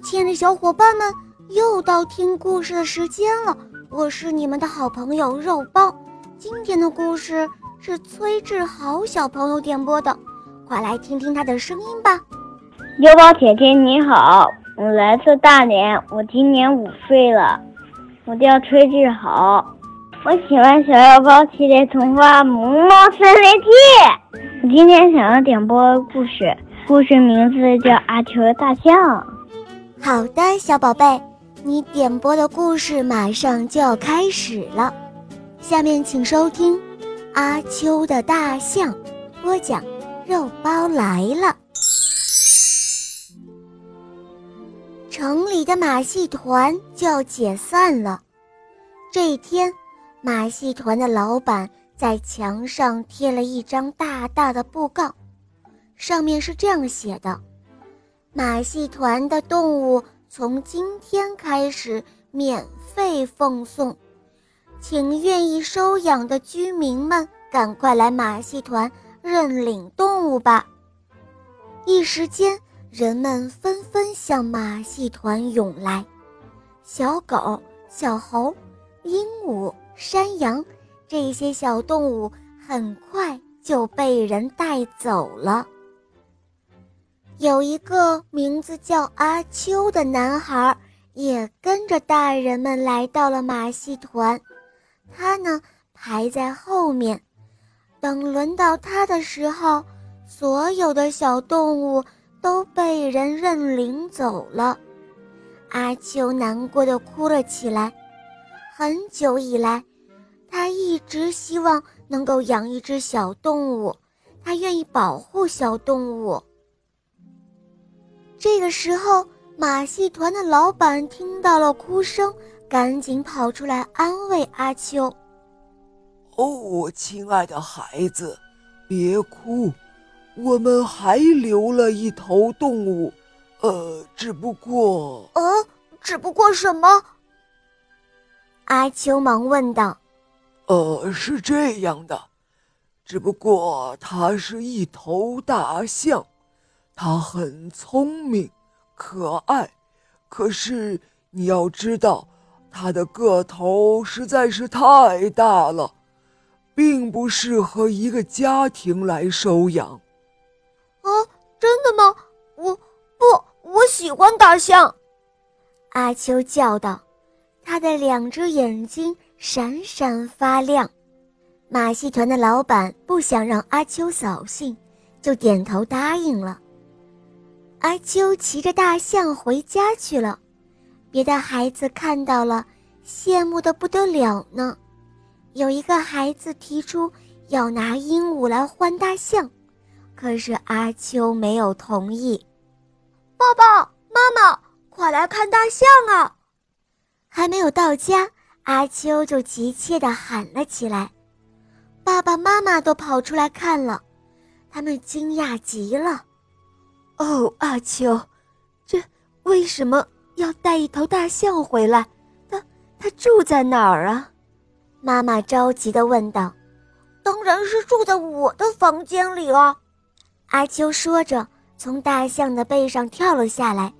亲爱的小伙伴们，又到听故事的时间了。我是你们的好朋友肉包。今天的故事是崔志豪小朋友点播的，快来听听他的声音吧。肉包姐姐你好，我来自大连，我今年五岁了，我叫崔志豪，我喜欢小肉包系列童话《萌猫森林记》。我今天想要点播故事，故事名字叫《阿秋大象》。好的，小宝贝，你点播的故事马上就要开始了。下面请收听《阿秋的大象》，播讲肉包来了。城里的马戏团就要解散了。这一天，马戏团的老板在墙上贴了一张大大的布告，上面是这样写的。马戏团的动物从今天开始免费奉送，请愿意收养的居民们赶快来马戏团认领动物吧！一时间，人们纷纷向马戏团涌来，小狗、小猴、鹦鹉、山羊这些小动物很快就被人带走了。有一个名字叫阿秋的男孩，也跟着大人们来到了马戏团。他呢排在后面，等轮到他的时候，所有的小动物都被人认领走了。阿秋难过的哭了起来。很久以来，他一直希望能够养一只小动物，他愿意保护小动物。这个时候，马戏团的老板听到了哭声，赶紧跑出来安慰阿秋：“哦，亲爱的孩子，别哭，我们还留了一头动物，呃，只不过……呃，只不过什么？”阿秋忙问道。“呃，是这样的，只不过它是一头大象。”它很聪明，可爱，可是你要知道，它的个头实在是太大了，并不适合一个家庭来收养。啊，真的吗？我不，我喜欢大象。阿秋叫道，他的两只眼睛闪闪发亮。马戏团的老板不想让阿秋扫兴，就点头答应了。阿秋骑着大象回家去了，别的孩子看到了，羡慕的不得了呢。有一个孩子提出要拿鹦鹉来换大象，可是阿秋没有同意。爸爸妈妈，快来看大象啊！还没有到家，阿秋就急切地喊了起来。爸爸妈妈都跑出来看了，他们惊讶极了。哦，阿秋，这为什么要带一头大象回来？它它住在哪儿啊？妈妈着急地问道。当然是住在我的房间里了。阿秋说着，从大象的背上跳了下来，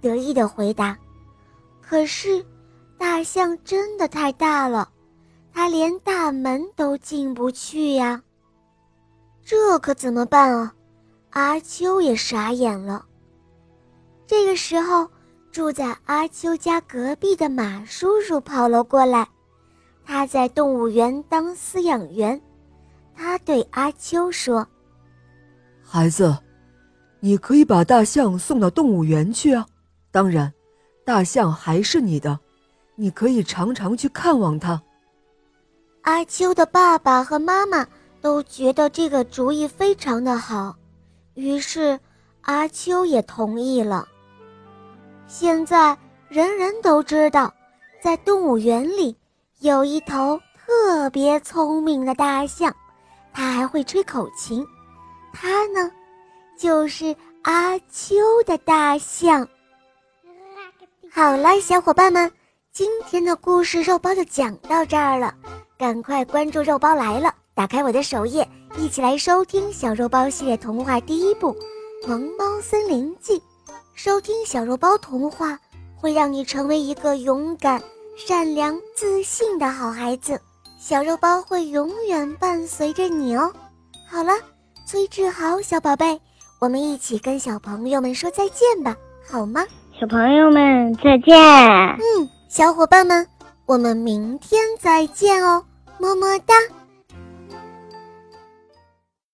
得意地回答。可是，大象真的太大了，它连大门都进不去呀。这可怎么办啊？阿秋也傻眼了。这个时候，住在阿秋家隔壁的马叔叔跑了过来，他在动物园当饲养员。他对阿秋说：“孩子，你可以把大象送到动物园去啊。当然，大象还是你的，你可以常常去看望它。”阿秋的爸爸和妈妈都觉得这个主意非常的好。于是，阿秋也同意了。现在人人都知道，在动物园里有一头特别聪明的大象，它还会吹口琴。它呢，就是阿秋的大象。好了，小伙伴们，今天的故事肉包就讲到这儿了。赶快关注肉包来了，打开我的首页。一起来收听小肉包系列童话第一部《萌猫森林记》，收听小肉包童话，会让你成为一个勇敢、善良、自信的好孩子。小肉包会永远伴随着你哦。好了，崔志豪小宝贝，我们一起跟小朋友们说再见吧，好吗？小朋友们再见。嗯，小伙伴们，我们明天再见哦，么么哒。